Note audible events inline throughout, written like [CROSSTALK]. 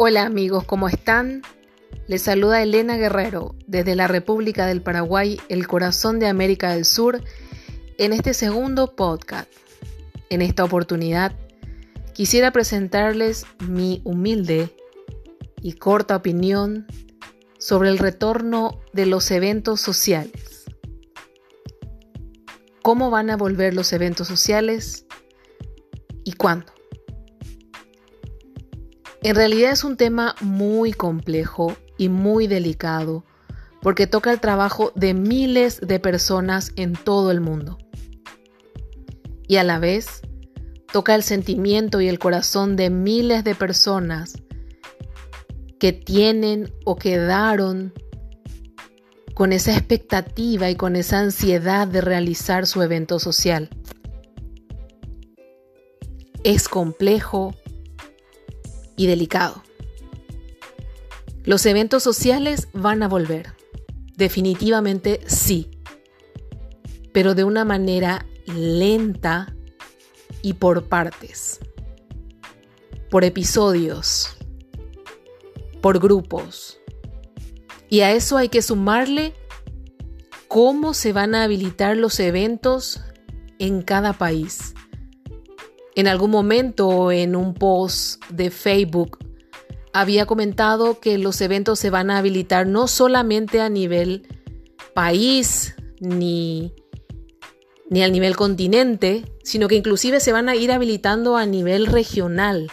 Hola amigos, ¿cómo están? Les saluda Elena Guerrero desde la República del Paraguay, el corazón de América del Sur, en este segundo podcast. En esta oportunidad quisiera presentarles mi humilde y corta opinión sobre el retorno de los eventos sociales. ¿Cómo van a volver los eventos sociales y cuándo? En realidad es un tema muy complejo y muy delicado porque toca el trabajo de miles de personas en todo el mundo. Y a la vez toca el sentimiento y el corazón de miles de personas que tienen o quedaron con esa expectativa y con esa ansiedad de realizar su evento social. Es complejo, y delicado. Los eventos sociales van a volver. Definitivamente sí. Pero de una manera lenta y por partes. Por episodios. Por grupos. Y a eso hay que sumarle cómo se van a habilitar los eventos en cada país en algún momento en un post de Facebook había comentado que los eventos se van a habilitar no solamente a nivel país ni, ni al nivel continente, sino que inclusive se van a ir habilitando a nivel regional.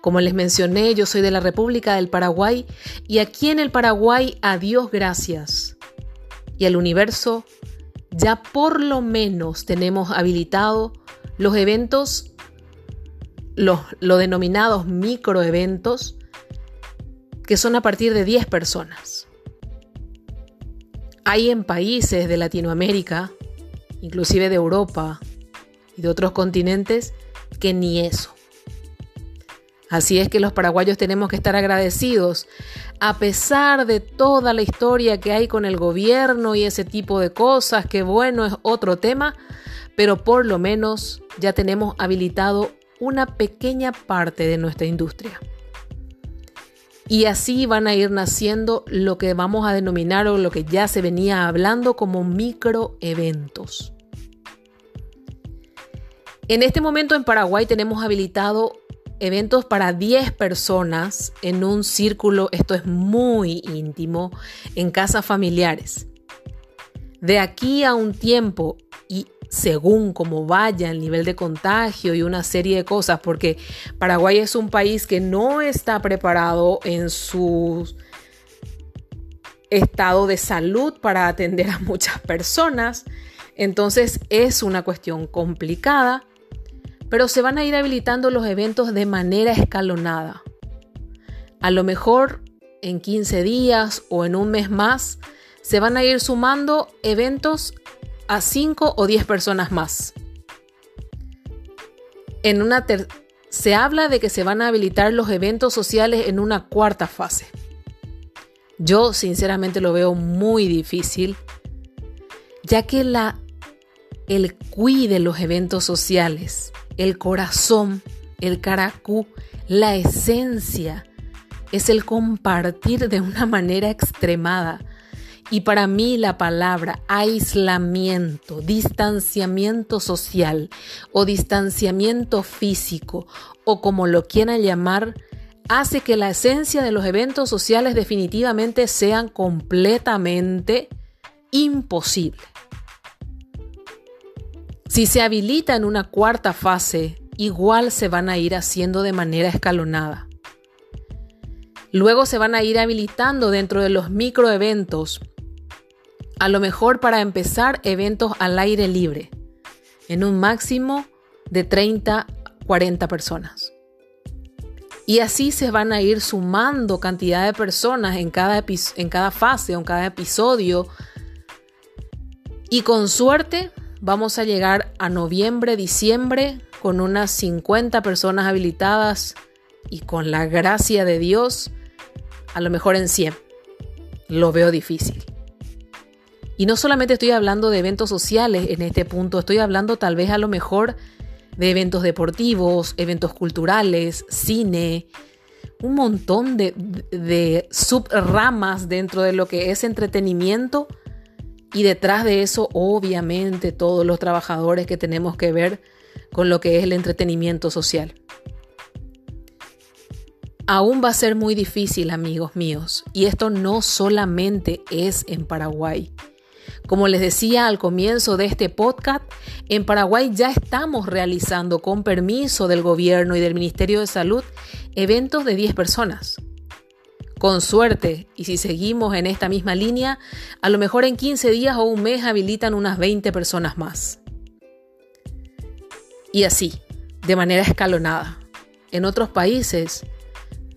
Como les mencioné, yo soy de la República del Paraguay y aquí en el Paraguay, a Dios gracias y al universo, ya por lo menos tenemos habilitado los eventos, los lo denominados microeventos, que son a partir de 10 personas. Hay en países de Latinoamérica, inclusive de Europa y de otros continentes, que ni eso. Así es que los paraguayos tenemos que estar agradecidos, a pesar de toda la historia que hay con el gobierno y ese tipo de cosas, que bueno, es otro tema, pero por lo menos ya tenemos habilitado una pequeña parte de nuestra industria. Y así van a ir naciendo lo que vamos a denominar o lo que ya se venía hablando como microeventos. En este momento en Paraguay tenemos habilitado eventos para 10 personas en un círculo, esto es muy íntimo, en casas familiares. De aquí a un tiempo según cómo vaya el nivel de contagio y una serie de cosas, porque Paraguay es un país que no está preparado en su estado de salud para atender a muchas personas. Entonces es una cuestión complicada, pero se van a ir habilitando los eventos de manera escalonada. A lo mejor en 15 días o en un mes más se van a ir sumando eventos a 5 o 10 personas más. En una se habla de que se van a habilitar los eventos sociales en una cuarta fase. Yo sinceramente lo veo muy difícil, ya que la, el cui de los eventos sociales, el corazón, el caracú, la esencia, es el compartir de una manera extremada, y para mí la palabra aislamiento, distanciamiento social o distanciamiento físico o como lo quieran llamar, hace que la esencia de los eventos sociales definitivamente sean completamente imposible. Si se habilita en una cuarta fase, igual se van a ir haciendo de manera escalonada. Luego se van a ir habilitando dentro de los microeventos a lo mejor para empezar eventos al aire libre, en un máximo de 30 40 personas. Y así se van a ir sumando cantidad de personas en cada, en cada fase o en cada episodio. Y con suerte vamos a llegar a noviembre, diciembre con unas 50 personas habilitadas y con la gracia de Dios, a lo mejor en 100. Lo veo difícil. Y no solamente estoy hablando de eventos sociales en este punto, estoy hablando tal vez a lo mejor de eventos deportivos, eventos culturales, cine, un montón de, de subramas dentro de lo que es entretenimiento y detrás de eso obviamente todos los trabajadores que tenemos que ver con lo que es el entretenimiento social. Aún va a ser muy difícil, amigos míos, y esto no solamente es en Paraguay. Como les decía al comienzo de este podcast, en Paraguay ya estamos realizando con permiso del gobierno y del Ministerio de Salud eventos de 10 personas. Con suerte, y si seguimos en esta misma línea, a lo mejor en 15 días o un mes habilitan unas 20 personas más. Y así, de manera escalonada. En otros países,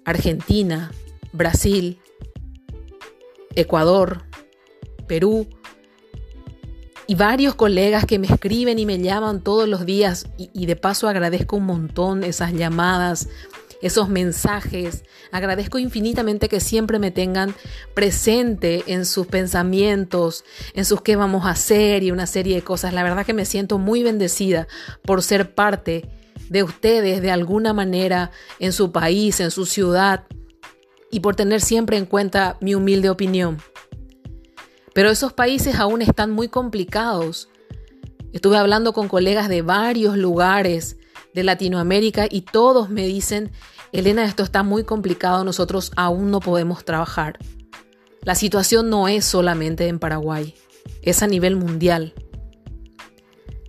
Argentina, Brasil, Ecuador, Perú, y varios colegas que me escriben y me llaman todos los días y, de paso agradezco un montón esas llamadas, esos mensajes. Agradezco infinitamente que siempre me tengan presente en sus pensamientos, en sus qué vamos a hacer y una serie de cosas. La verdad que me siento muy bendecida por ser parte de ustedes de alguna manera en su país, en su ciudad y por tener siempre en cuenta mi humilde opinión. Pero esos países aún están muy complicados. Estuve hablando con colegas de varios lugares de Latinoamérica y todos me dicen, Elena, esto está muy complicado, nosotros aún no podemos trabajar. La situación no es solamente en Paraguay, es a nivel mundial.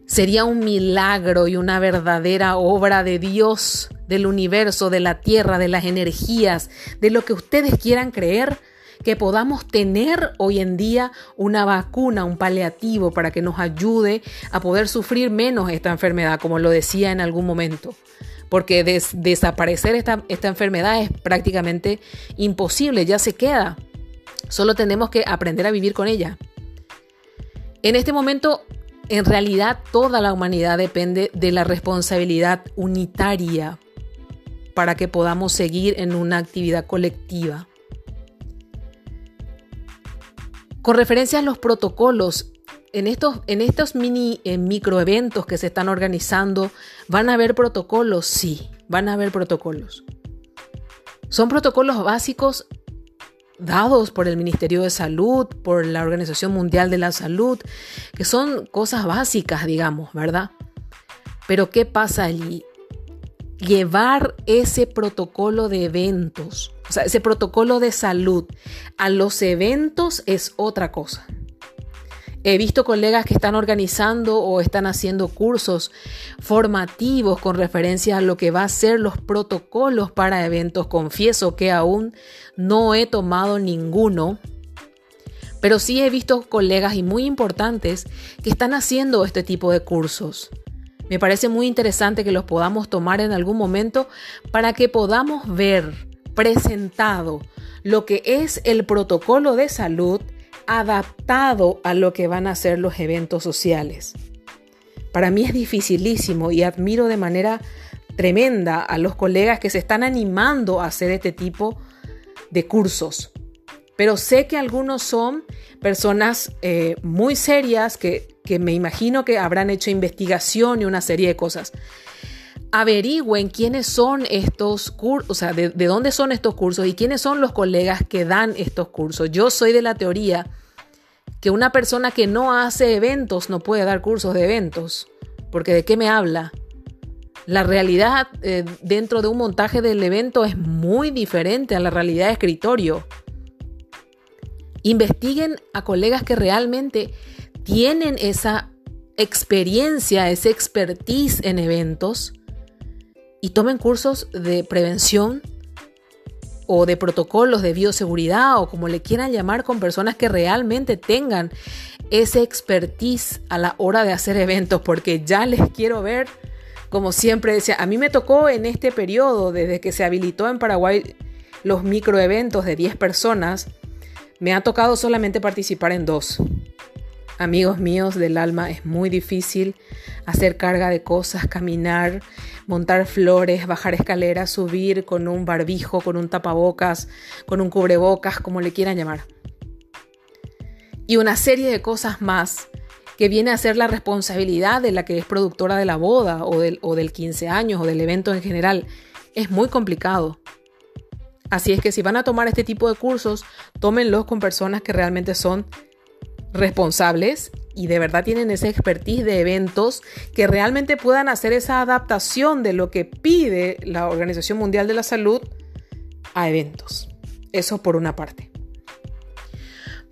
Sería un milagro y una verdadera obra de Dios, del universo, de la tierra, de las energías, de lo que ustedes quieran creer, que podamos tener hoy en día una vacuna, un paliativo para que nos ayude a poder sufrir menos esta enfermedad, como lo decía en algún momento. Porque desaparecer esta, esta enfermedad es prácticamente imposible, ya se queda. Solo tenemos que aprender a vivir con ella. En este momento, en realidad, toda la humanidad depende de la responsabilidad unitaria para que podamos seguir en una actividad colectiva. Con referencia a los protocolos, en estos, en estos mini eh, microeventos que se están organizando, ¿van a haber protocolos? Sí, van a haber protocolos. Son protocolos básicos dados por el Ministerio de Salud, por la Organización Mundial de la Salud, que son cosas básicas, digamos, ¿verdad? Pero ¿qué pasa allí? llevar ese protocolo de eventos, o sea, ese protocolo de salud a los eventos es otra cosa. He visto colegas que están organizando o están haciendo cursos formativos con referencia a lo que va a ser los protocolos para eventos. Confieso que aún no he tomado ninguno, pero sí he visto colegas y muy importantes que están haciendo este tipo de cursos. Me parece muy interesante que los podamos tomar en algún momento para que podamos ver presentado lo que es el protocolo de salud adaptado a lo que van a ser los eventos sociales. Para mí es dificilísimo y admiro de manera tremenda a los colegas que se están animando a hacer este tipo de cursos. Pero sé que algunos son personas eh, muy serias que, me imagino que habrán hecho investigación y una serie de cosas. Averigüen quiénes son estos cursos, o sea, de, de dónde son estos cursos y quiénes son los colegas que dan estos cursos. Yo soy de la teoría que una persona que no hace eventos no puede dar cursos de eventos, porque ¿de qué me habla? La realidad eh, dentro de un montaje del evento es muy diferente a la realidad de escritorio. Investiguen a colegas que realmente tienen esa experiencia, esa expertise en eventos y tomen cursos de prevención o de protocolos de bioseguridad o como le quieran llamar con personas que realmente tengan ese expertise a la hora de hacer eventos porque ya les quiero ver como siempre decía, a mí me tocó en este periodo desde que se habilitó en Paraguay los microeventos de 10 personas me ha tocado solamente participar en dos. Amigos míos del alma, es muy difícil hacer carga de cosas, caminar, montar flores, bajar escaleras, subir con un barbijo, con un tapabocas, con un cubrebocas, como le quieran llamar. Y una serie de cosas más que viene a ser la responsabilidad de la que es productora de la boda o del, o del 15 años o del evento en general. Es muy complicado. Así es que si van a tomar este tipo de cursos, tómenlos con personas que realmente son responsables y de verdad tienen esa expertise de eventos que realmente puedan hacer esa adaptación de lo que pide la Organización Mundial de la Salud a eventos. Eso por una parte.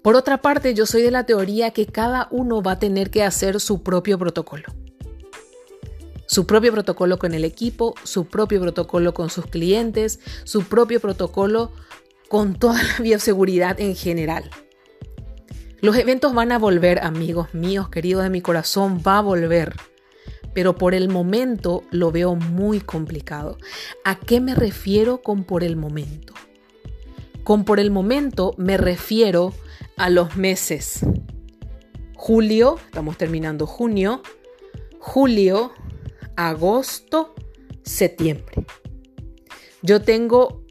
Por otra parte, yo soy de la teoría que cada uno va a tener que hacer su propio protocolo. Su propio protocolo con el equipo, su propio protocolo con sus clientes, su propio protocolo con toda la bioseguridad en general. Los eventos van a volver, amigos míos, queridos de mi corazón, va a volver. Pero por el momento lo veo muy complicado. ¿A qué me refiero con por el momento? Con por el momento me refiero a los meses. Julio, estamos terminando junio, julio, agosto, septiembre. Yo tengo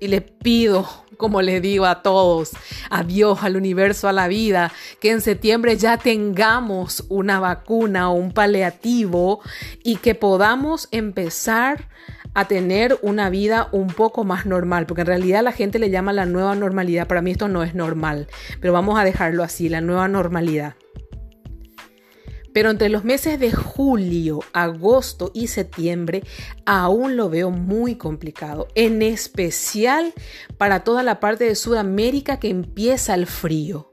y le pido como le digo a todos, a Dios, al universo, a la vida, que en septiembre ya tengamos una vacuna o un paliativo y que podamos empezar a tener una vida un poco más normal, porque en realidad la gente le llama la nueva normalidad, para mí esto no es normal, pero vamos a dejarlo así, la nueva normalidad. Pero entre los meses de julio, agosto y septiembre aún lo veo muy complicado, en especial para toda la parte de Sudamérica que empieza el frío.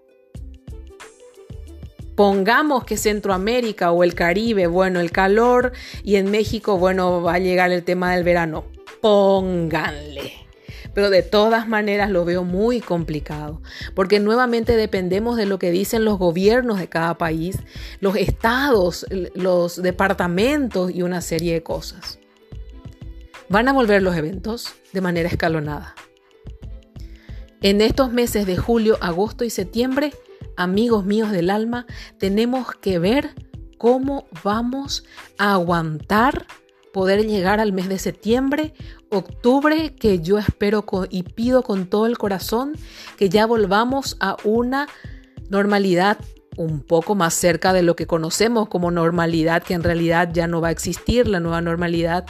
Pongamos que Centroamérica o el Caribe, bueno, el calor y en México, bueno, va a llegar el tema del verano. Pónganle pero de todas maneras lo veo muy complicado, porque nuevamente dependemos de lo que dicen los gobiernos de cada país, los estados, los departamentos y una serie de cosas. Van a volver los eventos de manera escalonada. En estos meses de julio, agosto y septiembre, amigos míos del alma, tenemos que ver cómo vamos a aguantar poder llegar al mes de septiembre, octubre, que yo espero y pido con todo el corazón que ya volvamos a una normalidad un poco más cerca de lo que conocemos como normalidad, que en realidad ya no va a existir, la nueva normalidad,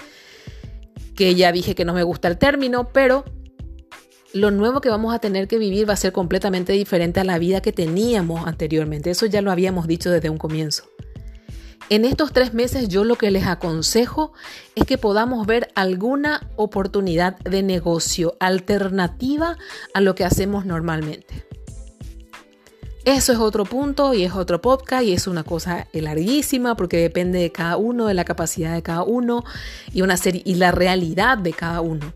que ya dije que no me gusta el término, pero lo nuevo que vamos a tener que vivir va a ser completamente diferente a la vida que teníamos anteriormente. Eso ya lo habíamos dicho desde un comienzo. En estos tres meses yo lo que les aconsejo es que podamos ver alguna oportunidad de negocio alternativa a lo que hacemos normalmente. Eso es otro punto y es otro podcast y es una cosa larguísima porque depende de cada uno, de la capacidad de cada uno y, una serie, y la realidad de cada uno.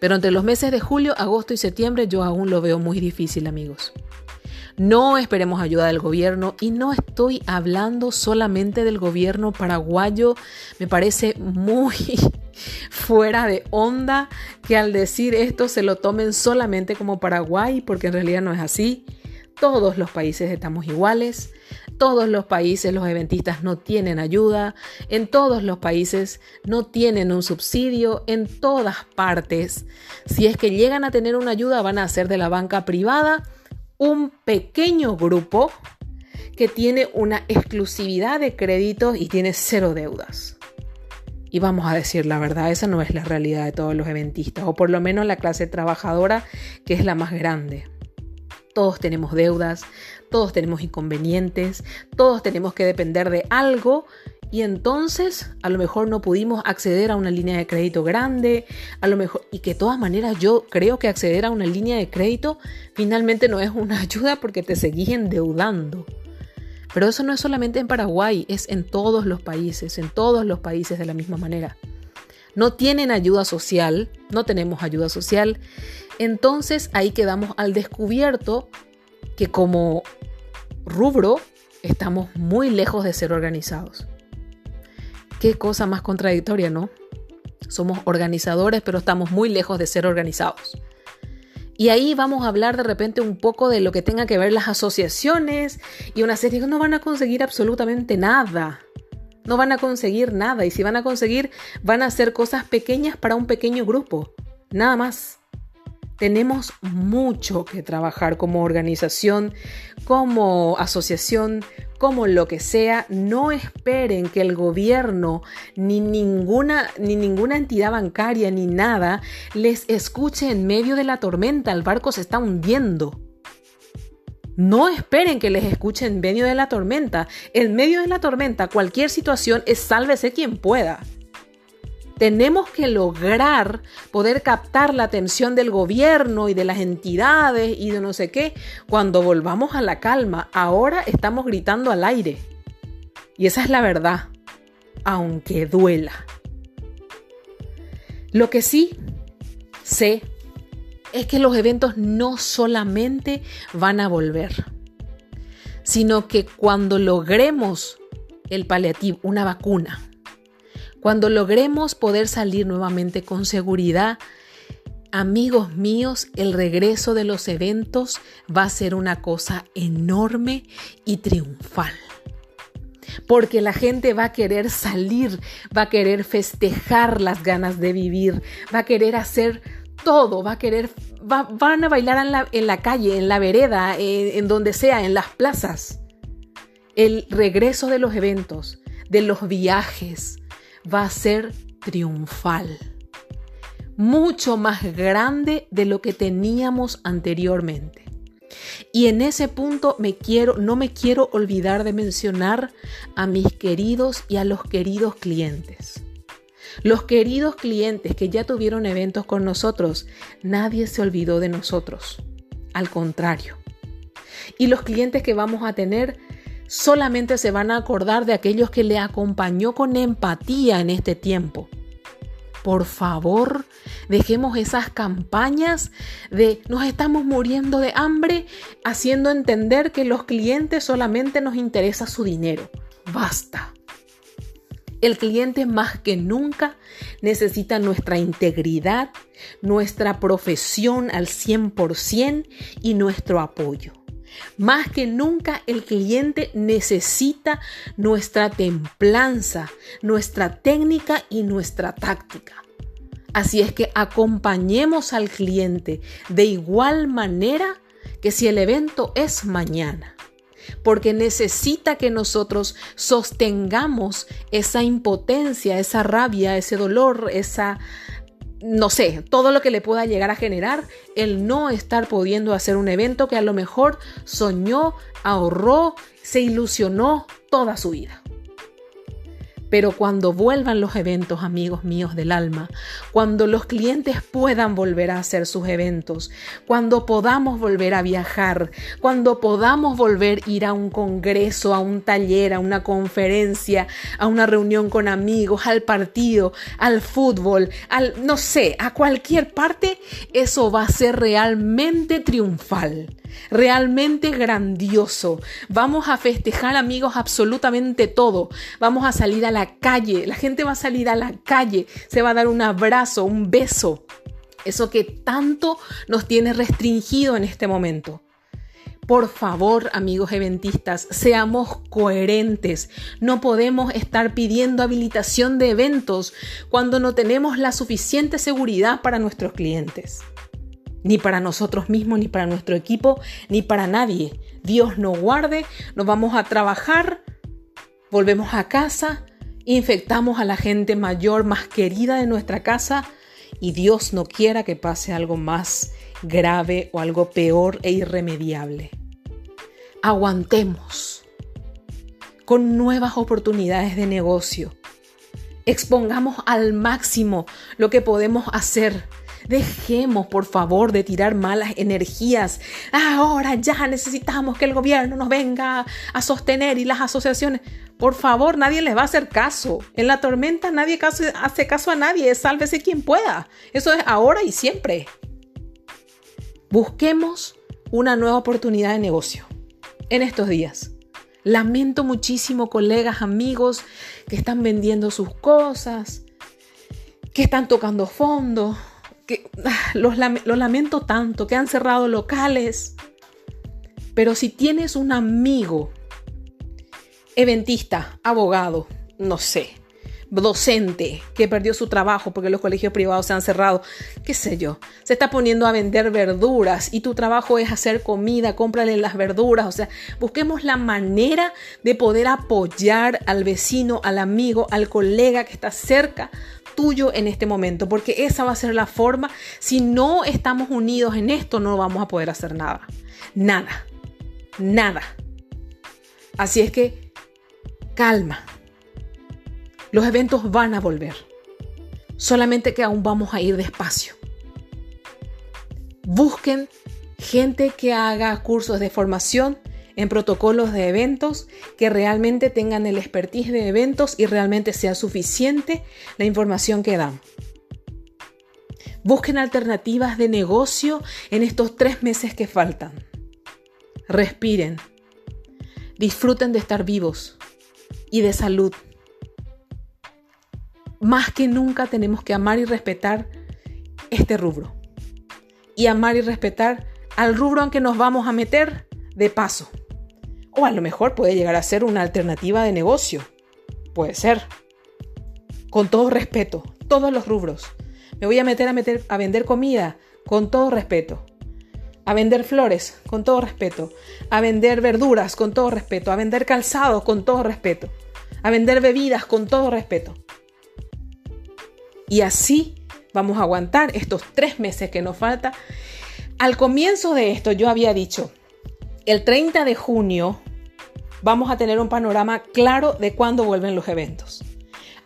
Pero entre los meses de julio, agosto y septiembre yo aún lo veo muy difícil amigos. No esperemos ayuda del gobierno y no estoy hablando solamente del gobierno paraguayo. Me parece muy [LAUGHS] fuera de onda que al decir esto se lo tomen solamente como Paraguay, porque en realidad no es así. Todos los países estamos iguales. Todos los países los eventistas no tienen ayuda. En todos los países no tienen un subsidio. En todas partes. Si es que llegan a tener una ayuda van a ser de la banca privada un pequeño grupo que tiene una exclusividad de créditos y tiene cero deudas. Y vamos a decir la verdad, esa no es la realidad de todos los eventistas, o por lo menos la clase trabajadora, que es la más grande. Todos tenemos deudas, todos tenemos inconvenientes, todos tenemos que depender de algo y entonces a lo mejor no pudimos acceder a una línea de crédito grande, a lo mejor, y que de todas maneras yo creo que acceder a una línea de crédito finalmente no es una [LAUGHS] ayuda porque te seguís endeudando. Pero eso no es solamente en Paraguay, es en todos los países, en todos los países de la misma manera. No tienen ayuda social, no tenemos ayuda social, entonces ahí quedamos al descubierto que como rubro estamos muy lejos de ser organizados. Qué cosa más contradictoria, ¿no? Somos organizadores, pero estamos muy lejos de ser organizados. Y ahí vamos a hablar de repente un poco de lo que tenga que ver las asociaciones y una serie que no van a conseguir absolutamente nada. No van a conseguir nada y si van a conseguir van a hacer cosas pequeñas para un pequeño grupo. Nada más. Tenemos mucho que trabajar como organización, como asociación, como lo que sea. No esperen que el gobierno ni ninguna, ni ninguna entidad bancaria ni nada les escuche en medio de la tormenta. El barco se está hundiendo. No esperen que les escuche en medio de la tormenta. En medio de la tormenta, cualquier situación es sálvese quien pueda. Tenemos que lograr poder captar la atención del gobierno y de las entidades y de no sé qué cuando volvamos a la calma. Ahora estamos gritando al aire. Y esa es la verdad, aunque duela. Lo que sí sé es que los eventos no solamente van a volver, sino que cuando logremos el paliativo, una vacuna, cuando logremos poder salir nuevamente con seguridad, amigos míos, el regreso de los eventos va a ser una cosa enorme y triunfal. Porque la gente va a querer salir, va a querer festejar las ganas de vivir, va a querer hacer todo, va a querer, van a bailar en la, calle, en la vereda, en donde sea, en las plazas. El regreso de los eventos, de los viajes, va a ser triunfal, mucho más grande de lo que teníamos anteriormente. Y en ese punto me quiero, no me quiero olvidar de mencionar a mis queridos y a los queridos clientes. Los queridos clientes que ya tuvieron eventos con nosotros, nadie se olvidó de nosotros. Al contrario. Y los clientes que vamos a tener solamente se van a acordar de aquellos que le acompañó con empatía en este tiempo. Por favor, dejemos esas campañas de nos estamos muriendo de hambre, haciendo entender que los clientes solamente nos interesa su dinero. Basta. El cliente más que nunca necesita nuestra integridad, nuestra profesión al 100% y nuestro apoyo. Más que nunca el cliente necesita nuestra templanza, nuestra técnica y nuestra táctica. Así es que acompañemos al cliente de igual manera que si el evento es mañana, porque necesita que nosotros sostengamos esa impotencia, esa rabia, ese dolor, esa no sé, todo lo que le pueda llegar a generar el no estar pudiendo hacer un evento que a lo mejor soñó, ahorró, se ilusionó toda su vida. Pero cuando vuelvan los eventos, amigos míos del alma, cuando los clientes puedan volver a hacer sus eventos, cuando podamos volver a viajar, cuando podamos volver a ir a un congreso, a un taller, a una conferencia, a una reunión con amigos, al partido, al fútbol, al no sé, a cualquier parte, eso va a ser realmente triunfal realmente grandioso. Vamos a festejar amigos absolutamente todo. Vamos a salir a la calle. La gente va a salir a la calle. Se va a dar un abrazo, un beso. Eso que tanto nos tiene restringido en este momento. Por favor, amigos eventistas, seamos coherentes. No podemos estar pidiendo habilitación de eventos cuando no tenemos la suficiente seguridad para nuestros clientes ni para nosotros mismos, ni para nuestro equipo, ni para nadie. Dios nos guarde, nos vamos a trabajar, volvemos a casa, infectamos a la gente mayor, más querida de nuestra casa, y Dios no quiera que pase algo más grave o algo peor e irremediable. Aguantemos con nuevas oportunidades de negocio. Expongamos al máximo lo que podemos hacer Dejemos, por favor, de tirar malas energías. Ahora ya necesitamos que el gobierno nos venga a sostener y las asociaciones. Por favor, nadie les va a hacer caso. En la tormenta nadie hace caso a nadie. Sálvese quien pueda. Eso es ahora y siempre. Busquemos una nueva oportunidad de negocio en estos días. Lamento muchísimo colegas, amigos que están vendiendo sus cosas, que están tocando fondo, que [SIGHS] los, lo lamento tanto, que han cerrado locales. Pero si tienes un amigo, eventista, abogado, no sé, docente que perdió su trabajo porque los colegios privados se han cerrado, qué sé yo, se está poniendo a vender verduras y tu trabajo es hacer comida, cómprale las verduras, o sea, busquemos la manera de poder apoyar al vecino, al amigo, al colega que está cerca tuyo en este momento, porque esa va a ser la forma, si no estamos unidos en esto, no vamos a poder hacer nada, nada, nada. Así es que, calma los eventos van a volver. Solamente que aún vamos a ir despacio. Busquen gente que haga cursos de formación en protocolos de eventos, que realmente tengan el expertise de eventos y realmente sea suficiente la información que dan. Busquen alternativas de negocio en estos tres meses que faltan. Respiren. Disfruten de estar vivos y de salud más que nunca tenemos que amar y respetar este rubro. Y amar y respetar al rubro aunque nos vamos a meter de paso. O a lo mejor puede llegar a ser una alternativa de negocio. Puede ser. Con todo respeto, todos los rubros. Me voy a meter a, meter a vender comida con todo respeto. A vender flores con todo respeto. A vender verduras con todo respeto. A vender calzado con todo respeto. A vender bebidas con todo respeto. Y así vamos a aguantar estos tres meses que nos falta. Al comienzo de esto yo había dicho, el 30 de junio vamos a tener un panorama claro de cuándo vuelven los eventos.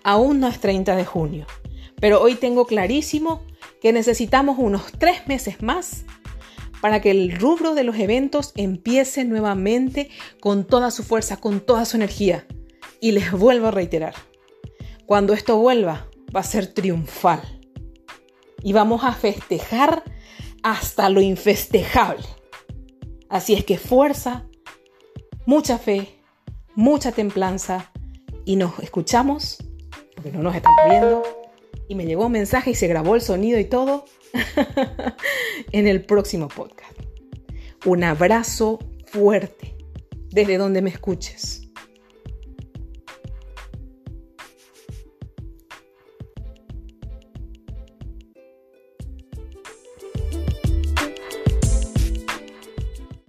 Aún no es 30 de junio, pero hoy tengo clarísimo que necesitamos unos tres meses más para que el rubro de los eventos empiece nuevamente con toda su fuerza, con toda su energía. Y les vuelvo a reiterar, cuando esto vuelva, va a ser triunfal. Y vamos a festejar hasta lo infestejable. Así es que fuerza, mucha fe, mucha templanza y nos escuchamos, porque no nos estamos viendo, y me llegó un mensaje y se grabó el sonido y todo [LAUGHS] en el próximo podcast. Un abrazo fuerte desde donde me escuches.